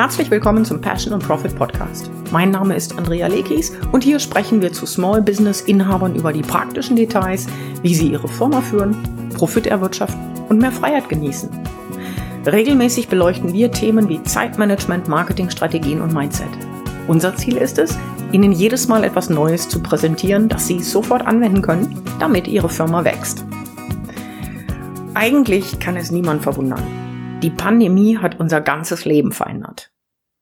Herzlich willkommen zum Passion and Profit Podcast. Mein Name ist Andrea Lekis und hier sprechen wir zu Small Business Inhabern über die praktischen Details, wie sie ihre Firma führen, Profit erwirtschaften und mehr Freiheit genießen. Regelmäßig beleuchten wir Themen wie Zeitmanagement, Marketingstrategien und Mindset. Unser Ziel ist es, Ihnen jedes Mal etwas Neues zu präsentieren, das Sie sofort anwenden können, damit Ihre Firma wächst. Eigentlich kann es niemand verwundern. Die Pandemie hat unser ganzes Leben verändert.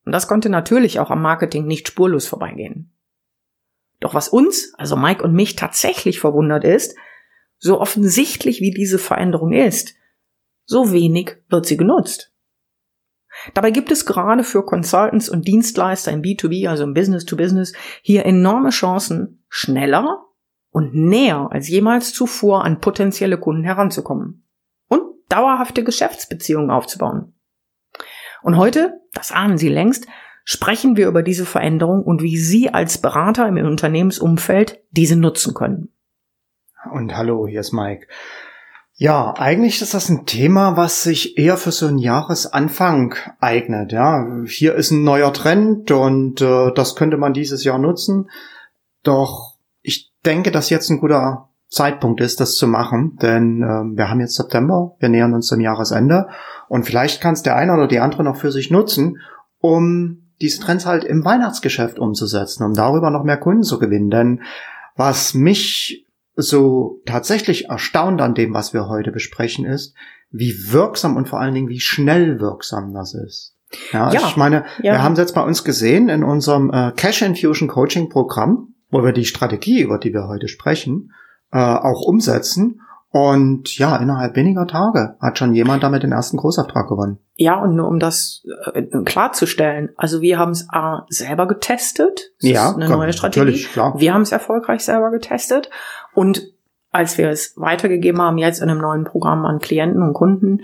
Und das konnte natürlich auch am Marketing nicht spurlos vorbeigehen. Doch was uns, also Mike und mich, tatsächlich verwundert ist, so offensichtlich wie diese Veränderung ist, so wenig wird sie genutzt. Dabei gibt es gerade für Consultants und Dienstleister im B2B, also im Business to Business, hier enorme Chancen, schneller und näher als jemals zuvor an potenzielle Kunden heranzukommen dauerhafte Geschäftsbeziehungen aufzubauen. Und heute, das ahnen Sie längst, sprechen wir über diese Veränderung und wie Sie als Berater im Unternehmensumfeld diese nutzen können. Und hallo, hier ist Mike. Ja, eigentlich ist das ein Thema, was sich eher für so einen Jahresanfang eignet. Ja, hier ist ein neuer Trend und äh, das könnte man dieses Jahr nutzen. Doch ich denke, dass jetzt ein guter Zeitpunkt ist, das zu machen, denn äh, wir haben jetzt September, wir nähern uns dem Jahresende und vielleicht kann es der eine oder die andere noch für sich nutzen, um diese Trends halt im Weihnachtsgeschäft umzusetzen, um darüber noch mehr Kunden zu gewinnen. Denn was mich so tatsächlich erstaunt an dem, was wir heute besprechen, ist, wie wirksam und vor allen Dingen wie schnell wirksam das ist. Ja, ja ich meine, ja. wir haben es jetzt bei uns gesehen in unserem äh, Cash Infusion Coaching Programm, wo wir die Strategie, über die wir heute sprechen, äh, auch umsetzen. Und ja, innerhalb weniger Tage hat schon jemand damit den ersten Großauftrag gewonnen. Ja, und nur um das äh, klarzustellen, also wir haben es äh, selber getestet. Das ja, ist eine neue Strategie. Natürlich, klar. Wir haben es erfolgreich selber getestet. Und als wir es weitergegeben haben, jetzt in einem neuen Programm an Klienten und Kunden,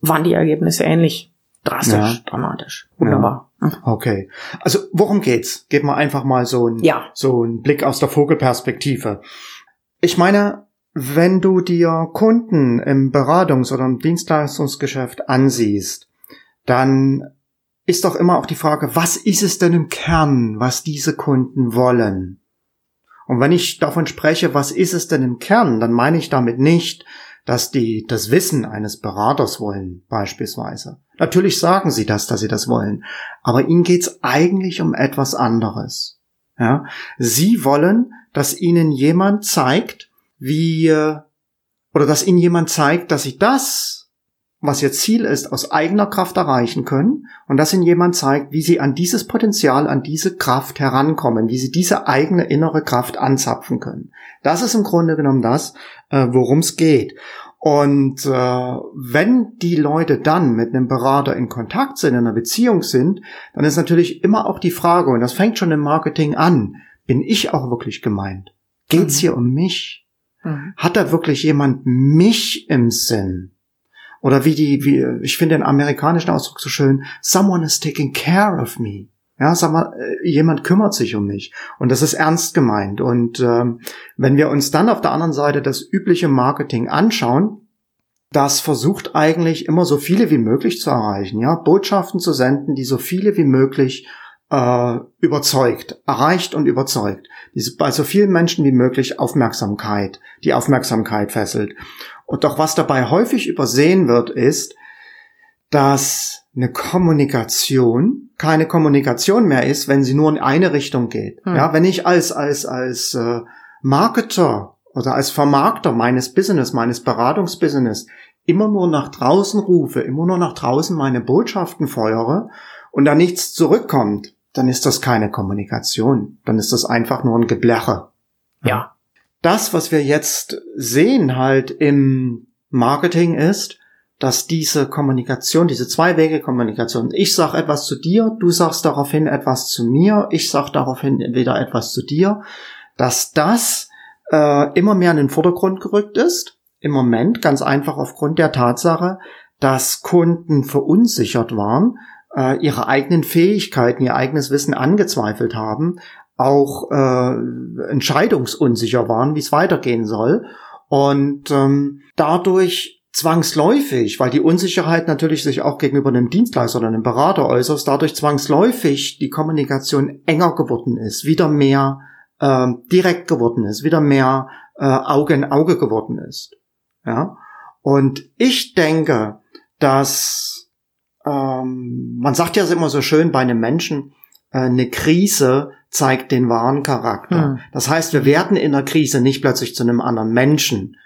waren die Ergebnisse ähnlich. Drastisch, ja. dramatisch. Wunderbar. Ja. Okay. Also worum geht's? Gib mal einfach mal so ein, ja. so einen Blick aus der Vogelperspektive. Ich meine, wenn du dir Kunden im Beratungs- oder im Dienstleistungsgeschäft ansiehst, dann ist doch immer auch die Frage, was ist es denn im Kern, was diese Kunden wollen? Und wenn ich davon spreche, was ist es denn im Kern, dann meine ich damit nicht, dass die das Wissen eines Beraters wollen, beispielsweise. Natürlich sagen sie das, dass sie das wollen, aber ihnen geht's eigentlich um etwas anderes. Ja? Sie wollen, dass ihnen jemand zeigt, wie, oder dass ihnen jemand zeigt, dass sie das, was ihr Ziel ist, aus eigener Kraft erreichen können und dass ihnen jemand zeigt, wie sie an dieses Potenzial, an diese Kraft herankommen, wie sie diese eigene innere Kraft anzapfen können. Das ist im Grunde genommen das, äh, worum es geht. Und äh, wenn die Leute dann mit einem Berater in Kontakt sind, in einer Beziehung sind, dann ist natürlich immer auch die Frage, und das fängt schon im Marketing an, bin ich auch wirklich gemeint? Geht's mhm. hier um mich? Mhm. Hat da wirklich jemand mich im Sinn? Oder wie die, wie, ich finde den amerikanischen Ausdruck so schön, someone is taking care of me. Ja, sag mal, äh, jemand kümmert sich um mich. Und das ist ernst gemeint. Und ähm, wenn wir uns dann auf der anderen Seite das übliche Marketing anschauen, das versucht eigentlich immer so viele wie möglich zu erreichen, ja, Botschaften zu senden, die so viele wie möglich äh, überzeugt, erreicht und überzeugt. Diese, bei so vielen Menschen wie möglich Aufmerksamkeit, die Aufmerksamkeit fesselt. Und doch was dabei häufig übersehen wird, ist, dass eine Kommunikation keine Kommunikation mehr ist, wenn sie nur in eine Richtung geht. Hm. Ja, wenn ich als als als äh, Marketer oder als Vermarkter meines Business, meines Beratungsbusiness immer nur nach draußen rufe, immer nur nach draußen meine Botschaften feuere und da nichts zurückkommt, dann ist das keine Kommunikation. Dann ist das einfach nur ein Gebläche. Ja. Das, was wir jetzt sehen halt im Marketing ist, dass diese Kommunikation, diese Zwei-Wege-Kommunikation, ich sag etwas zu dir, du sagst daraufhin etwas zu mir, ich sag daraufhin wieder etwas zu dir, dass das äh, immer mehr in den Vordergrund gerückt ist. Im Moment ganz einfach aufgrund der Tatsache, dass Kunden verunsichert waren, äh, ihre eigenen Fähigkeiten, ihr eigenes Wissen angezweifelt haben, auch äh, entscheidungsunsicher waren, wie es weitergehen soll. Und ähm, dadurch zwangsläufig, weil die Unsicherheit natürlich sich auch gegenüber einem Dienstleister oder einem Berater äußert, dadurch zwangsläufig die Kommunikation enger geworden ist, wieder mehr äh, direkt geworden ist, wieder mehr äh, Auge in Auge geworden ist. Ja, und ich denke, dass ähm, man sagt ja immer so schön bei einem Menschen, äh, eine Krise zeigt den wahren Charakter. Hm. Das heißt, wir werden in der Krise nicht plötzlich zu einem anderen Menschen.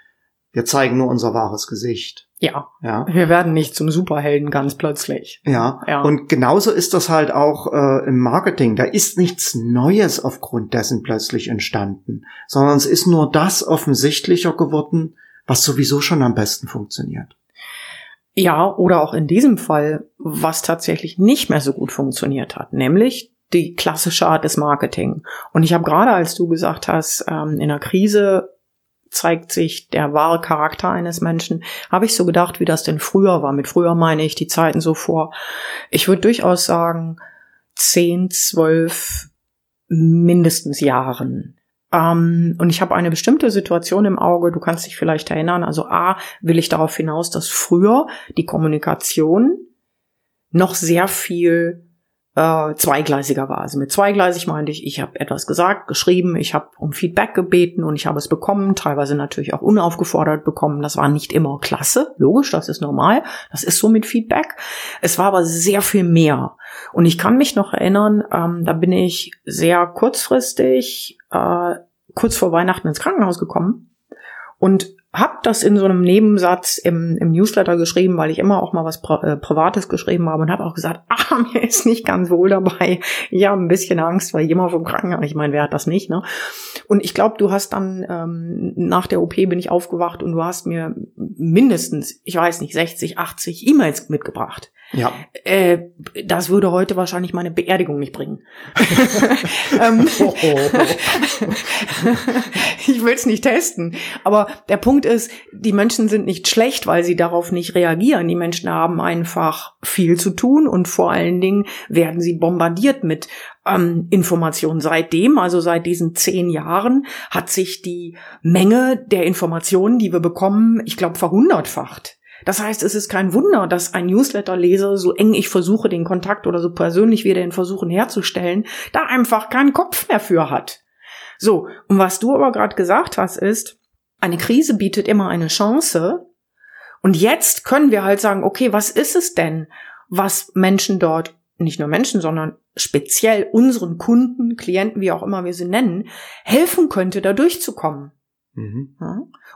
Wir zeigen nur unser wahres Gesicht. Ja. Ja. Wir werden nicht zum Superhelden ganz plötzlich. Ja. ja. Und genauso ist das halt auch äh, im Marketing. Da ist nichts Neues aufgrund dessen plötzlich entstanden, sondern es ist nur das offensichtlicher geworden, was sowieso schon am besten funktioniert. Ja, oder auch in diesem Fall, was tatsächlich nicht mehr so gut funktioniert hat, nämlich die klassische Art des Marketing. Und ich habe gerade, als du gesagt hast, ähm, in der Krise zeigt sich der wahre Charakter eines Menschen, habe ich so gedacht, wie das denn früher war. Mit früher meine ich die Zeiten so vor. Ich würde durchaus sagen, zehn, zwölf mindestens Jahren. Ähm, und ich habe eine bestimmte Situation im Auge, du kannst dich vielleicht erinnern. Also A, will ich darauf hinaus, dass früher die Kommunikation noch sehr viel äh, zweigleisiger war. Also mit zweigleisig meinte ich, ich habe etwas gesagt, geschrieben, ich habe um Feedback gebeten und ich habe es bekommen, teilweise natürlich auch unaufgefordert bekommen. Das war nicht immer klasse, logisch, das ist normal, das ist so mit Feedback. Es war aber sehr viel mehr. Und ich kann mich noch erinnern, ähm, da bin ich sehr kurzfristig, äh, kurz vor Weihnachten ins Krankenhaus gekommen und hab das in so einem Nebensatz im, im Newsletter geschrieben, weil ich immer auch mal was Pri äh, Privates geschrieben habe und habe auch gesagt, ah, mir ist nicht ganz wohl dabei. Ich habe ein bisschen Angst, weil jemand vom Krankenhaus, ich meine, wer hat das nicht, ne? Und ich glaube, du hast dann ähm, nach der OP bin ich aufgewacht und du hast mir mindestens, ich weiß nicht, 60, 80 E-Mails mitgebracht. Ja. Äh, das würde heute wahrscheinlich meine Beerdigung nicht bringen. Ähm, ich will es nicht testen. Aber der Punkt ist, die Menschen sind nicht schlecht, weil sie darauf nicht reagieren. Die Menschen haben einfach viel zu tun und vor allen Dingen werden sie bombardiert mit ähm, Informationen. Seitdem, also seit diesen zehn Jahren, hat sich die Menge der Informationen, die wir bekommen, ich glaube, verhundertfacht. Das heißt, es ist kein Wunder, dass ein Newsletter-Leser, so eng ich versuche, den Kontakt oder so persönlich wir den versuchen herzustellen, da einfach keinen Kopf mehr für hat. So, und was du aber gerade gesagt hast, ist, eine Krise bietet immer eine Chance. Und jetzt können wir halt sagen, okay, was ist es denn, was Menschen dort, nicht nur Menschen, sondern speziell unseren Kunden, Klienten, wie auch immer wir sie nennen, helfen könnte, da durchzukommen. Mhm.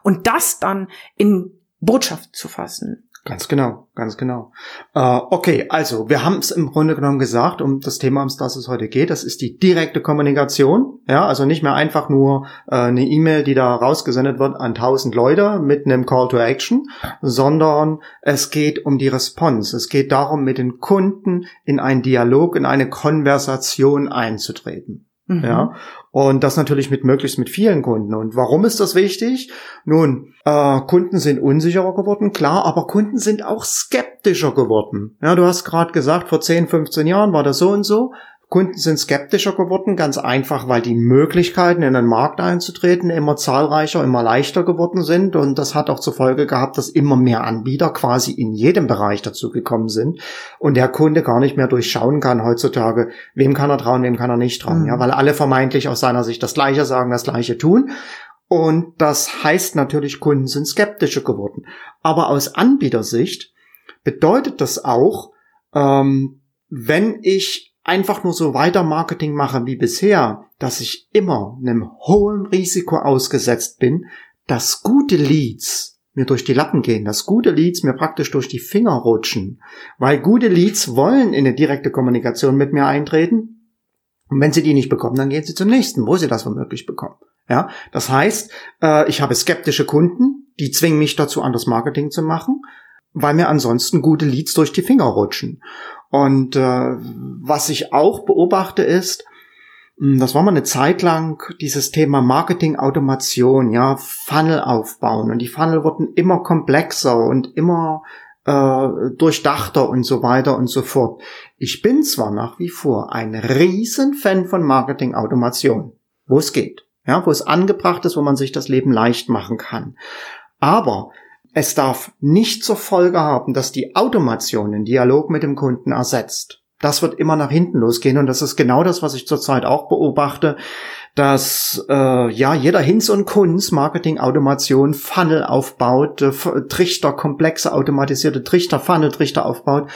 Und das dann in Botschaft zu fassen. Ganz genau, ganz genau. Äh, okay, also wir haben es im Grunde genommen gesagt, um das Thema, um das es heute geht, das ist die direkte Kommunikation. Ja, also nicht mehr einfach nur äh, eine E-Mail, die da rausgesendet wird an tausend Leute mit einem Call to Action, sondern es geht um die Response. Es geht darum, mit den Kunden in einen Dialog, in eine Konversation einzutreten. Mhm. Ja, und das natürlich mit möglichst mit vielen Kunden. Und warum ist das wichtig? Nun, äh, Kunden sind unsicherer geworden, klar, aber Kunden sind auch skeptischer geworden. Ja, du hast gerade gesagt, vor 10, 15 Jahren war das so und so. Kunden sind skeptischer geworden, ganz einfach, weil die Möglichkeiten in den Markt einzutreten immer zahlreicher, immer leichter geworden sind. Und das hat auch zur Folge gehabt, dass immer mehr Anbieter quasi in jedem Bereich dazu gekommen sind und der Kunde gar nicht mehr durchschauen kann heutzutage, wem kann er trauen, wem kann er nicht trauen. Mhm. Ja, weil alle vermeintlich aus seiner Sicht das Gleiche sagen, das Gleiche tun. Und das heißt natürlich, Kunden sind skeptischer geworden. Aber aus Anbietersicht bedeutet das auch, ähm, wenn ich einfach nur so weiter Marketing mache wie bisher, dass ich immer einem hohen Risiko ausgesetzt bin, dass gute Leads mir durch die Lappen gehen, dass gute Leads mir praktisch durch die Finger rutschen, weil gute Leads wollen in eine direkte Kommunikation mit mir eintreten. Und wenn sie die nicht bekommen, dann gehen sie zum nächsten, wo sie das womöglich bekommen. Ja, das heißt, äh, ich habe skeptische Kunden, die zwingen mich dazu, anders Marketing zu machen, weil mir ansonsten gute Leads durch die Finger rutschen. Und äh, was ich auch beobachte ist, hm, das war mal eine Zeit lang dieses Thema Marketing-Automation, ja, Funnel aufbauen. Und die Funnel wurden immer komplexer und immer äh, durchdachter und so weiter und so fort. Ich bin zwar nach wie vor ein riesen Fan von Marketing-Automation, wo es geht, ja, wo es angebracht ist, wo man sich das Leben leicht machen kann. Aber es darf nicht zur Folge haben, dass die Automation den Dialog mit dem Kunden ersetzt. Das wird immer nach hinten losgehen und das ist genau das, was ich zurzeit auch beobachte, dass äh, ja jeder Hinz und Kunz Marketing Automation Funnel aufbaut, äh, Trichter komplexe automatisierte Trichter Funnel Trichter aufbaut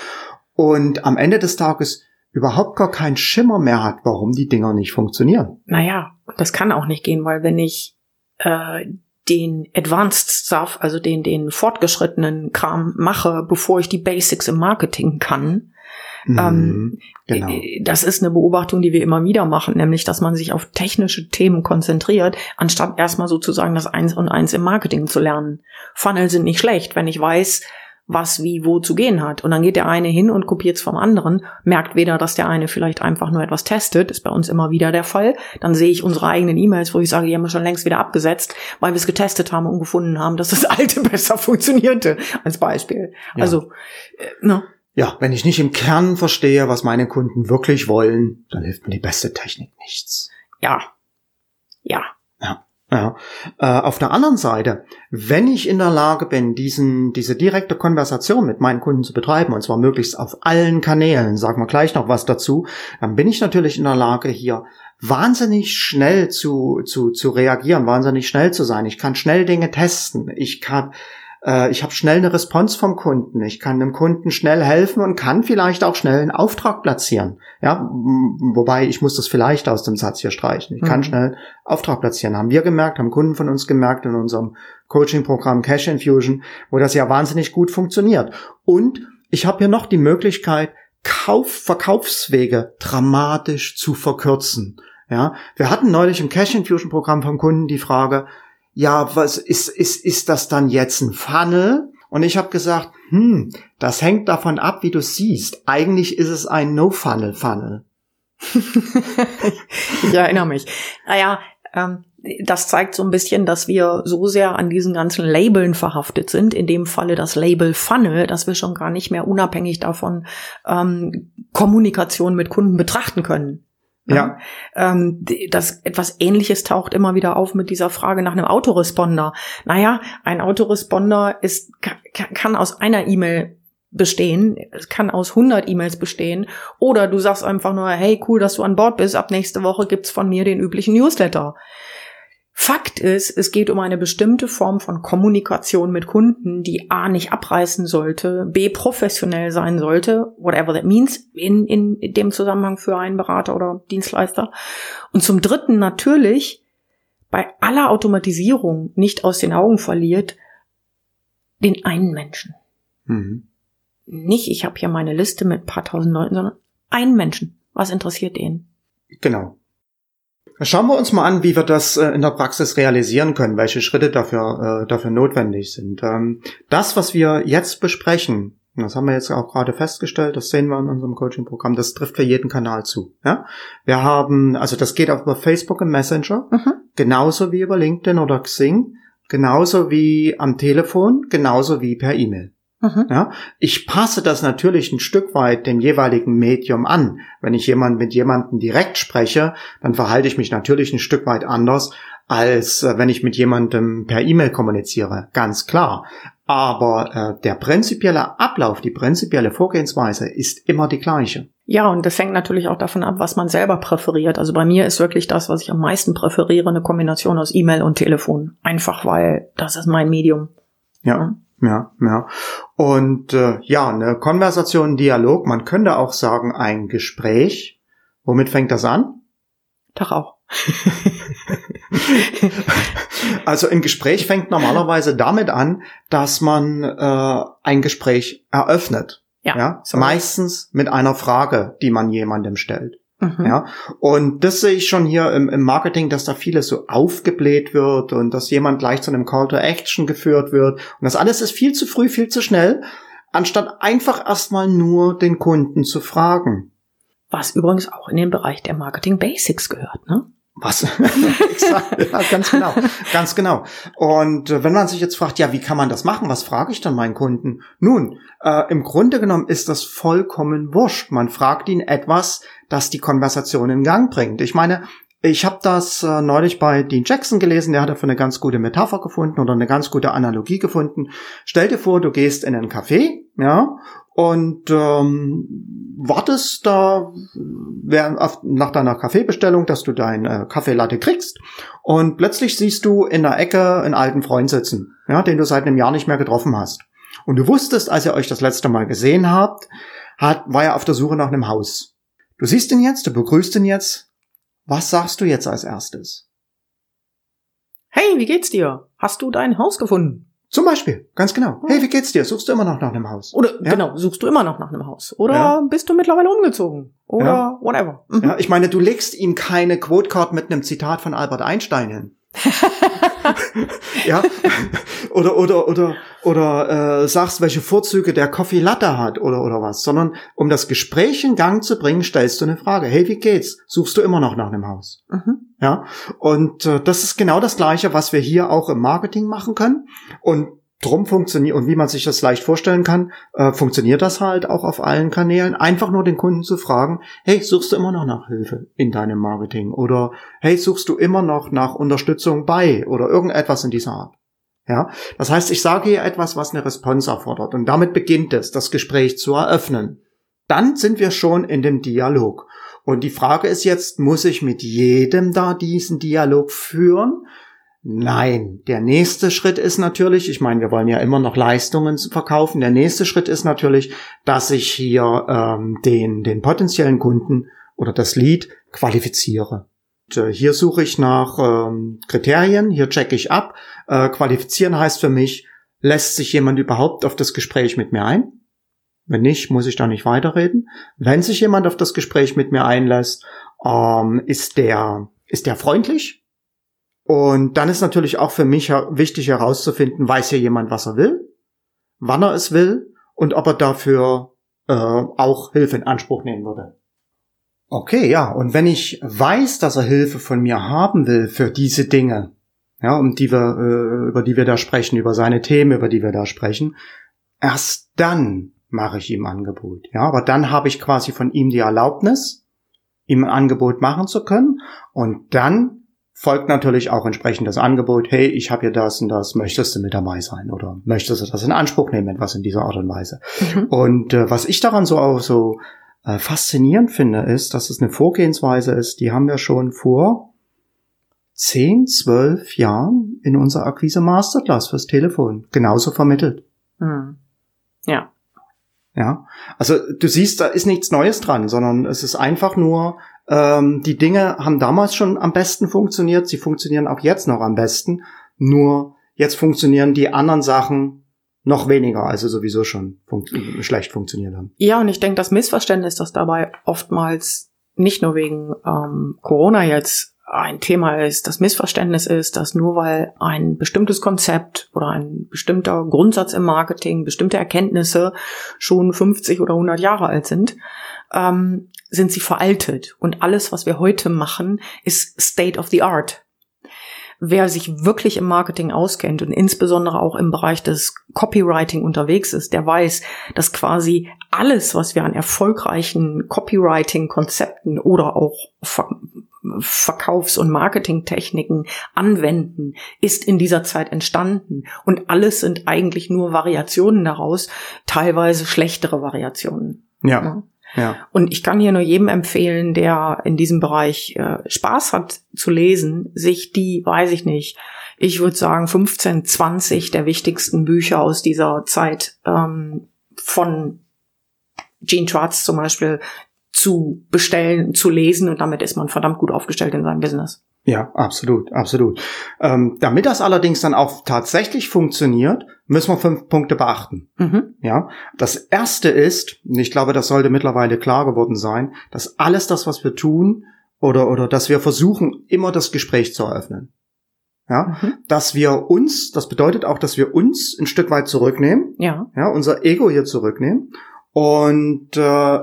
und am Ende des Tages überhaupt gar keinen Schimmer mehr hat, warum die Dinger nicht funktionieren. Naja, das kann auch nicht gehen, weil wenn ich äh, den Advanced Stuff, also den, den fortgeschrittenen Kram mache, bevor ich die Basics im Marketing kann, mhm, ähm, genau. Äh, das ist eine Beobachtung, die wir immer wieder machen, nämlich, dass man sich auf technische Themen konzentriert, anstatt erstmal sozusagen das Eins und Eins im Marketing zu lernen. Funnel sind nicht schlecht, wenn ich weiß, was wie wo zu gehen hat. Und dann geht der eine hin und kopiert es vom anderen, merkt weder, dass der eine vielleicht einfach nur etwas testet, ist bei uns immer wieder der Fall. Dann sehe ich unsere eigenen E-Mails, wo ich sage, die haben wir schon längst wieder abgesetzt, weil wir es getestet haben und gefunden haben, dass das alte besser funktionierte, als Beispiel. Ja. Also, äh, ne? Ja, wenn ich nicht im Kern verstehe, was meine Kunden wirklich wollen, dann hilft mir die beste Technik nichts. Ja. Ja. Ja. Äh, auf der anderen Seite, wenn ich in der Lage bin, diesen, diese direkte Konversation mit meinen Kunden zu betreiben, und zwar möglichst auf allen Kanälen, sagen wir gleich noch was dazu, dann bin ich natürlich in der Lage, hier wahnsinnig schnell zu, zu, zu reagieren, wahnsinnig schnell zu sein. Ich kann schnell Dinge testen. Ich kann, äh, ich habe schnell eine Response vom Kunden, ich kann dem Kunden schnell helfen und kann vielleicht auch schnell einen Auftrag platzieren. Ja, wobei ich muss das vielleicht aus dem Satz hier streichen. Ich kann mhm. schnell Auftrag platzieren. Haben wir gemerkt, haben Kunden von uns gemerkt in unserem Coaching-Programm Cash Infusion, wo das ja wahnsinnig gut funktioniert. Und ich habe hier noch die Möglichkeit, Kauf, Verkaufswege dramatisch zu verkürzen. Ja, wir hatten neulich im Cash Infusion Programm vom Kunden die Frage, ja, was ist, ist, ist das dann jetzt ein Funnel? Und ich habe gesagt, hm, das hängt davon ab, wie du siehst. Eigentlich ist es ein No-Funnel-Funnel. ich erinnere mich. Naja, ähm, das zeigt so ein bisschen, dass wir so sehr an diesen ganzen Labeln verhaftet sind, in dem Falle das Label Funnel, dass wir schon gar nicht mehr unabhängig davon ähm, Kommunikation mit Kunden betrachten können. Ja. Ähm, das etwas Ähnliches taucht immer wieder auf mit dieser Frage nach einem Autoresponder. Naja, ein Autoresponder ist, kann aus einer E-Mail bestehen, es kann aus 100 E-Mails bestehen, oder du sagst einfach nur, hey, cool, dass du an Bord bist, ab nächste Woche gibt's von mir den üblichen Newsletter. Fakt ist, es geht um eine bestimmte Form von Kommunikation mit Kunden, die A nicht abreißen sollte, B professionell sein sollte, whatever that means, in, in dem Zusammenhang für einen Berater oder Dienstleister. Und zum Dritten natürlich bei aller Automatisierung nicht aus den Augen verliert, den einen Menschen. Mhm. Nicht, ich habe hier meine Liste mit ein paar tausend Leuten, sondern einen Menschen. Was interessiert den? Genau. Schauen wir uns mal an, wie wir das äh, in der Praxis realisieren können, welche Schritte dafür, äh, dafür notwendig sind. Ähm, das, was wir jetzt besprechen, das haben wir jetzt auch gerade festgestellt, das sehen wir in unserem Coaching-Programm, das trifft für jeden Kanal zu. Ja? Wir haben, also das geht auch über Facebook im Messenger, mhm. genauso wie über LinkedIn oder Xing, genauso wie am Telefon, genauso wie per E-Mail. Mhm. Ja, ich passe das natürlich ein Stück weit dem jeweiligen Medium an. Wenn ich jemand mit jemandem direkt spreche, dann verhalte ich mich natürlich ein Stück weit anders, als äh, wenn ich mit jemandem per E-Mail kommuniziere. Ganz klar. Aber äh, der prinzipielle Ablauf, die prinzipielle Vorgehensweise ist immer die gleiche. Ja, und das hängt natürlich auch davon ab, was man selber präferiert. Also bei mir ist wirklich das, was ich am meisten präferiere, eine Kombination aus E-Mail und Telefon. Einfach weil das ist mein Medium. Ja. Ja. Ja. Und äh, ja, eine Konversation, ein Dialog, man könnte auch sagen, ein Gespräch. Womit fängt das an? Doch auch. also ein Gespräch fängt normalerweise damit an, dass man äh, ein Gespräch eröffnet. Ja. ja? Meistens mit einer Frage, die man jemandem stellt. Mhm. Ja, und das sehe ich schon hier im, im, Marketing, dass da vieles so aufgebläht wird und dass jemand gleich zu einem Call to Action geführt wird. Und das alles ist viel zu früh, viel zu schnell, anstatt einfach erstmal nur den Kunden zu fragen. Was übrigens auch in den Bereich der Marketing Basics gehört, ne? Was? ja, ganz genau, ganz genau. Und äh, wenn man sich jetzt fragt, ja, wie kann man das machen? Was frage ich dann meinen Kunden? Nun, äh, im Grunde genommen ist das vollkommen wurscht. Man fragt ihn etwas, das die Konversation in Gang bringt. Ich meine, Ich habe das äh, neulich bei Dean Jackson gelesen, der hat dafür eine ganz gute Metapher gefunden oder eine ganz gute Analogie gefunden. Stell dir vor, du gehst in einen Café, ja, und ähm, wartest da nach deiner Kaffeebestellung, dass du dein äh, Kaffeelatte kriegst und plötzlich siehst du in der Ecke einen alten Freund sitzen, ja, den du seit einem Jahr nicht mehr getroffen hast. Und du wusstest, als ihr euch das letzte Mal gesehen habt, hat, war er auf der Suche nach einem Haus. Du siehst ihn jetzt, du begrüßt ihn jetzt. Was sagst du jetzt als erstes? Hey, wie geht's dir? Hast du dein Haus gefunden? Zum Beispiel, ganz genau. Hey, wie geht's dir? Suchst du immer noch nach einem Haus? Oder ja? genau, suchst du immer noch nach einem Haus? Oder ja. bist du mittlerweile umgezogen? Oder ja. whatever. Mhm. Ja, ich meine, du legst ihm keine Quote-Card mit einem Zitat von Albert Einstein hin. ja, oder oder oder oder äh, sagst, welche Vorzüge der Coffee Latte hat oder oder was, sondern um das Gespräch in Gang zu bringen, stellst du eine Frage. Hey, wie geht's? Suchst du immer noch nach einem Haus? Mhm. Ja, und äh, das ist genau das Gleiche, was wir hier auch im Marketing machen können. Und drum funktioniert und wie man sich das leicht vorstellen kann, äh, funktioniert das halt auch auf allen Kanälen. Einfach nur den Kunden zu fragen, hey, suchst du immer noch nach Hilfe in deinem Marketing? Oder hey, suchst du immer noch nach Unterstützung bei oder irgendetwas in dieser Art? Ja, das heißt, ich sage hier etwas, was eine Response erfordert und damit beginnt es, das Gespräch zu eröffnen. Dann sind wir schon in dem Dialog. Und die Frage ist jetzt, muss ich mit jedem da diesen Dialog führen? Nein, der nächste Schritt ist natürlich, ich meine, wir wollen ja immer noch Leistungen verkaufen. Der nächste Schritt ist natürlich, dass ich hier ähm, den, den potenziellen Kunden oder das Lead qualifiziere. Und, äh, hier suche ich nach ähm, Kriterien, hier checke ich ab. Äh, qualifizieren heißt für mich, lässt sich jemand überhaupt auf das Gespräch mit mir ein? Wenn nicht, muss ich da nicht weiterreden. Wenn sich jemand auf das Gespräch mit mir einlässt, ähm, ist der ist der freundlich? Und dann ist natürlich auch für mich wichtig herauszufinden, weiß hier jemand, was er will, wann er es will und ob er dafür äh, auch Hilfe in Anspruch nehmen würde. Okay, ja, und wenn ich weiß, dass er Hilfe von mir haben will für diese Dinge, ja, um die wir, äh, über die wir da sprechen, über seine Themen, über die wir da sprechen, erst dann mache ich ihm Angebot. Ja, aber dann habe ich quasi von ihm die Erlaubnis, ihm ein Angebot machen zu können und dann folgt natürlich auch entsprechend das Angebot, hey, ich habe hier das und das, möchtest du mit dabei sein oder möchtest du das in Anspruch nehmen, etwas in dieser Art und Weise. Mhm. Und äh, was ich daran so auch so äh, faszinierend finde, ist, dass es eine Vorgehensweise ist, die haben wir schon vor zehn, zwölf Jahren in unserer Akquise Masterclass fürs Telefon genauso vermittelt. Mhm. Ja. Ja, also du siehst, da ist nichts Neues dran, sondern es ist einfach nur ähm, die Dinge haben damals schon am besten funktioniert, sie funktionieren auch jetzt noch am besten, nur jetzt funktionieren die anderen Sachen noch weniger, also sowieso schon funkt schlecht funktioniert haben. Ja, und ich denke, das Missverständnis, das dabei oftmals nicht nur wegen ähm, Corona jetzt ein Thema ist, das Missverständnis ist, dass nur weil ein bestimmtes Konzept oder ein bestimmter Grundsatz im Marketing, bestimmte Erkenntnisse schon 50 oder 100 Jahre alt sind, ähm, sind sie veraltet. Und alles, was wir heute machen, ist State of the Art. Wer sich wirklich im Marketing auskennt und insbesondere auch im Bereich des Copywriting unterwegs ist, der weiß, dass quasi alles, was wir an erfolgreichen Copywriting-Konzepten oder auch Ver Verkaufs- und Marketingtechniken anwenden, ist in dieser Zeit entstanden. Und alles sind eigentlich nur Variationen daraus, teilweise schlechtere Variationen. Ja. ja. Und ich kann hier nur jedem empfehlen, der in diesem Bereich äh, Spaß hat zu lesen, sich die, weiß ich nicht, ich würde sagen 15, 20 der wichtigsten Bücher aus dieser Zeit ähm, von Gene Schwartz zum Beispiel zu bestellen, zu lesen und damit ist man verdammt gut aufgestellt in seinem Business. Ja, absolut, absolut. Ähm, damit das allerdings dann auch tatsächlich funktioniert, müssen wir fünf Punkte beachten. Mhm. Ja, das erste ist, und ich glaube, das sollte mittlerweile klar geworden sein, dass alles das, was wir tun oder oder dass wir versuchen, immer das Gespräch zu eröffnen. Ja, mhm. dass wir uns, das bedeutet auch, dass wir uns ein Stück weit zurücknehmen. Ja. Ja, unser Ego hier zurücknehmen und äh,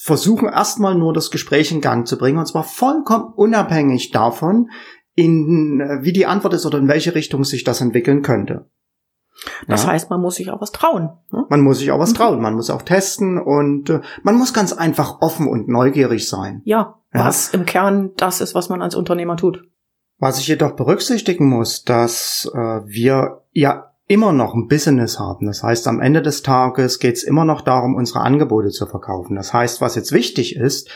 versuchen erstmal nur das Gespräch in Gang zu bringen und zwar vollkommen unabhängig davon, in, äh, wie die Antwort ist oder in welche Richtung sich das entwickeln könnte. Das ja. heißt, man muss sich auch was trauen. Ne? Man muss sich auch was mhm. trauen. Man muss auch testen und äh, man muss ganz einfach offen und neugierig sein. Ja, ja, was im Kern das ist, was man als Unternehmer tut. Was ich jedoch berücksichtigen muss, dass äh, wir ja immer noch ein Business haben. Das heißt, am Ende des Tages geht es immer noch darum, unsere Angebote zu verkaufen. Das heißt, was jetzt wichtig ist,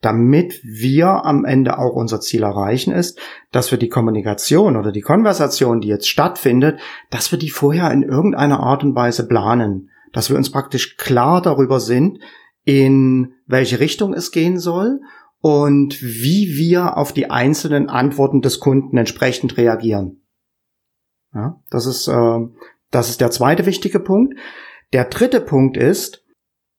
damit wir am Ende auch unser Ziel erreichen, ist, dass wir die Kommunikation oder die Konversation, die jetzt stattfindet, dass wir die vorher in irgendeiner Art und Weise planen. Dass wir uns praktisch klar darüber sind, in welche Richtung es gehen soll und wie wir auf die einzelnen Antworten des Kunden entsprechend reagieren. Ja, das ist, äh, das ist der zweite wichtige Punkt. Der dritte Punkt ist,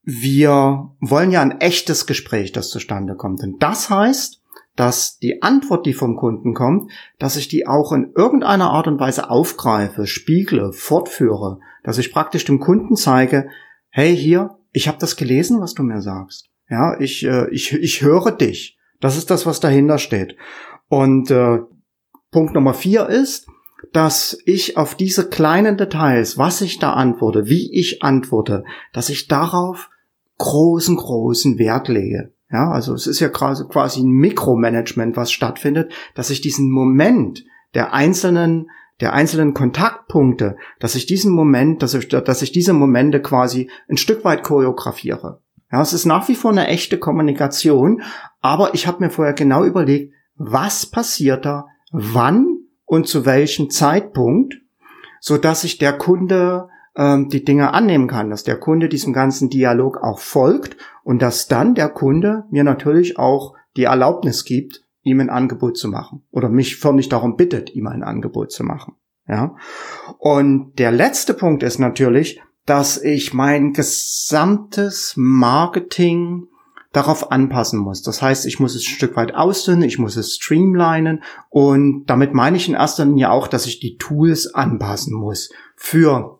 wir wollen ja ein echtes Gespräch, das zustande kommt. Und das heißt, dass die Antwort, die vom Kunden kommt, dass ich die auch in irgendeiner Art und Weise aufgreife, spiegle, fortführe, dass ich praktisch dem Kunden zeige, hey hier, ich habe das gelesen, was du mir sagst. Ja, ich, äh, ich, ich höre dich. Das ist das, was dahinter steht. Und äh, Punkt Nummer vier ist, dass ich auf diese kleinen Details, was ich da antworte, wie ich antworte, dass ich darauf großen, großen Wert lege. Ja, also es ist ja quasi ein Mikromanagement, was stattfindet, dass ich diesen Moment der einzelnen der einzelnen Kontaktpunkte, dass ich diesen Moment, dass ich, dass ich diese Momente quasi ein Stück weit choreografiere. Ja, es ist nach wie vor eine echte Kommunikation, aber ich habe mir vorher genau überlegt, was passiert da, wann und zu welchem Zeitpunkt, so dass sich der Kunde ähm, die Dinge annehmen kann, dass der Kunde diesem ganzen Dialog auch folgt und dass dann der Kunde mir natürlich auch die Erlaubnis gibt, ihm ein Angebot zu machen oder mich förmlich darum bittet, ihm ein Angebot zu machen. Ja. Und der letzte Punkt ist natürlich, dass ich mein gesamtes Marketing darauf anpassen muss. Das heißt, ich muss es ein Stück weit ausdünnen, ich muss es streamlinen und damit meine ich in erster Linie auch, dass ich die Tools anpassen muss für,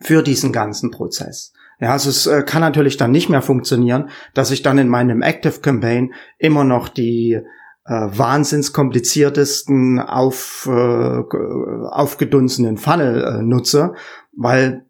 für diesen ganzen Prozess. Ja, also es äh, kann natürlich dann nicht mehr funktionieren, dass ich dann in meinem Active Campaign immer noch die äh, wahnsinns auf, äh, aufgedunsenen Funnel äh, nutze, weil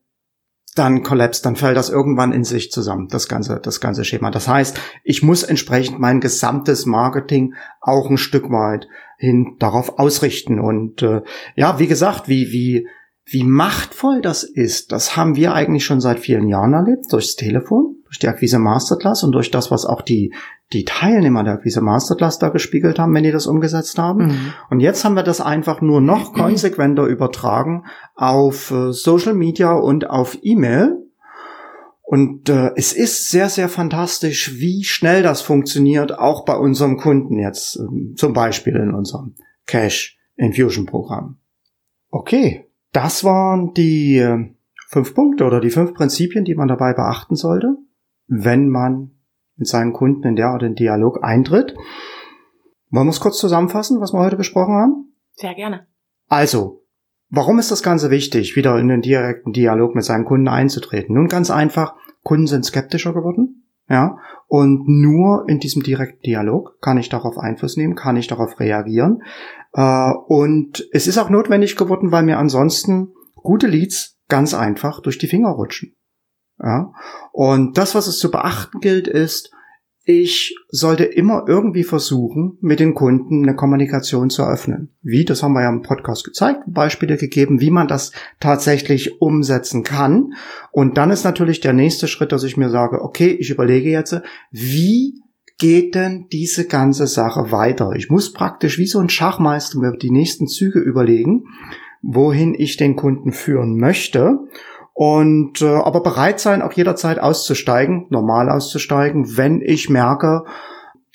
dann kollapst, dann fällt das irgendwann in sich zusammen, das ganze, das ganze Schema. Das heißt, ich muss entsprechend mein gesamtes Marketing auch ein Stück weit hin darauf ausrichten. Und äh, ja, wie gesagt, wie, wie, wie machtvoll das ist, das haben wir eigentlich schon seit vielen Jahren erlebt, durchs Telefon, durch die Akquise Masterclass und durch das, was auch die, die Teilnehmer der Akquise Masterclass da gespiegelt haben, wenn die das umgesetzt haben. Mhm. Und jetzt haben wir das einfach nur noch konsequenter übertragen auf äh, Social Media und auf E-Mail. Und äh, es ist sehr, sehr fantastisch, wie schnell das funktioniert, auch bei unserem Kunden jetzt, äh, zum Beispiel in unserem Cash Infusion Programm. Okay, das waren die äh, fünf Punkte oder die fünf Prinzipien, die man dabei beachten sollte, wenn man mit seinen Kunden in der Art in Dialog eintritt. Wollen wir es kurz zusammenfassen, was wir heute besprochen haben? Sehr gerne. Also, warum ist das Ganze wichtig, wieder in den direkten Dialog mit seinen Kunden einzutreten? Nun ganz einfach, Kunden sind skeptischer geworden, ja, und nur in diesem direkten Dialog kann ich darauf Einfluss nehmen, kann ich darauf reagieren. Äh, und es ist auch notwendig geworden, weil mir ansonsten gute Leads ganz einfach durch die Finger rutschen. Ja? Und das, was es zu beachten gilt, ist, ich sollte immer irgendwie versuchen, mit den Kunden eine Kommunikation zu eröffnen. Wie, das haben wir ja im Podcast gezeigt, Beispiele gegeben, wie man das tatsächlich umsetzen kann. Und dann ist natürlich der nächste Schritt, dass ich mir sage, okay, ich überlege jetzt, wie geht denn diese ganze Sache weiter? Ich muss praktisch wie so ein Schachmeister mir die nächsten Züge überlegen, wohin ich den Kunden führen möchte und äh, aber bereit sein, auch jederzeit auszusteigen, normal auszusteigen, wenn ich merke,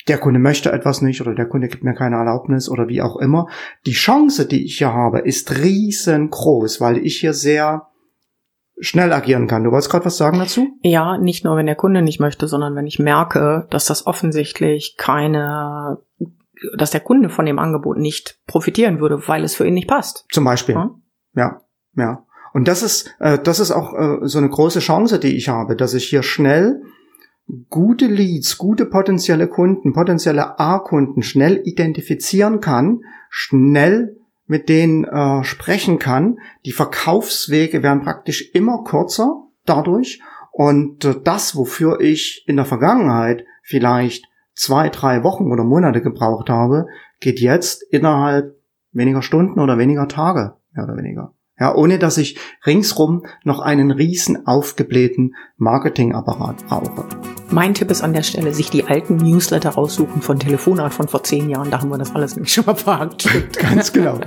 der Kunde möchte etwas nicht oder der Kunde gibt mir keine Erlaubnis oder wie auch immer. Die Chance, die ich hier habe, ist riesengroß, weil ich hier sehr schnell agieren kann. Du wolltest gerade was sagen dazu? Ja, nicht nur, wenn der Kunde nicht möchte, sondern wenn ich merke, dass das offensichtlich keine, dass der Kunde von dem Angebot nicht profitieren würde, weil es für ihn nicht passt. Zum Beispiel. Hm? Ja, ja. Und das ist, äh, das ist auch äh, so eine große Chance, die ich habe, dass ich hier schnell gute Leads, gute potenzielle Kunden, potenzielle A-Kunden schnell identifizieren kann, schnell mit denen äh, sprechen kann. Die Verkaufswege werden praktisch immer kürzer dadurch. Und äh, das, wofür ich in der Vergangenheit vielleicht zwei, drei Wochen oder Monate gebraucht habe, geht jetzt innerhalb weniger Stunden oder weniger Tage, mehr oder weniger. Ja, ohne dass ich ringsrum noch einen riesen aufgeblähten Marketingapparat brauche. Mein Tipp ist an der Stelle, sich die alten Newsletter raussuchen von Telefonart von vor zehn Jahren. Da haben wir das alles nämlich schon mal verhakt. Ganz genau.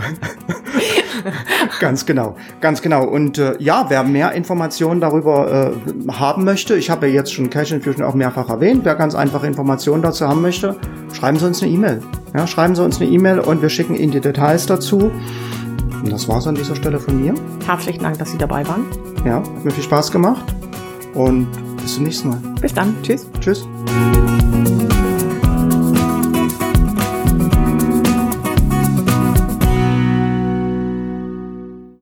Ganz genau. Ganz genau. Und äh, ja, wer mehr Informationen darüber äh, haben möchte, ich habe ja jetzt schon Cash Infusion auch mehrfach erwähnt, wer ganz einfach Informationen dazu haben möchte, schreiben Sie uns eine E-Mail. Ja, schreiben Sie uns eine E-Mail und wir schicken Ihnen die Details dazu. Und das war's an dieser Stelle von mir. Herzlichen Dank, dass Sie dabei waren. Ja, hat mir viel Spaß gemacht. Und bis zum nächsten Mal. Bis dann. Tschüss. Tschüss.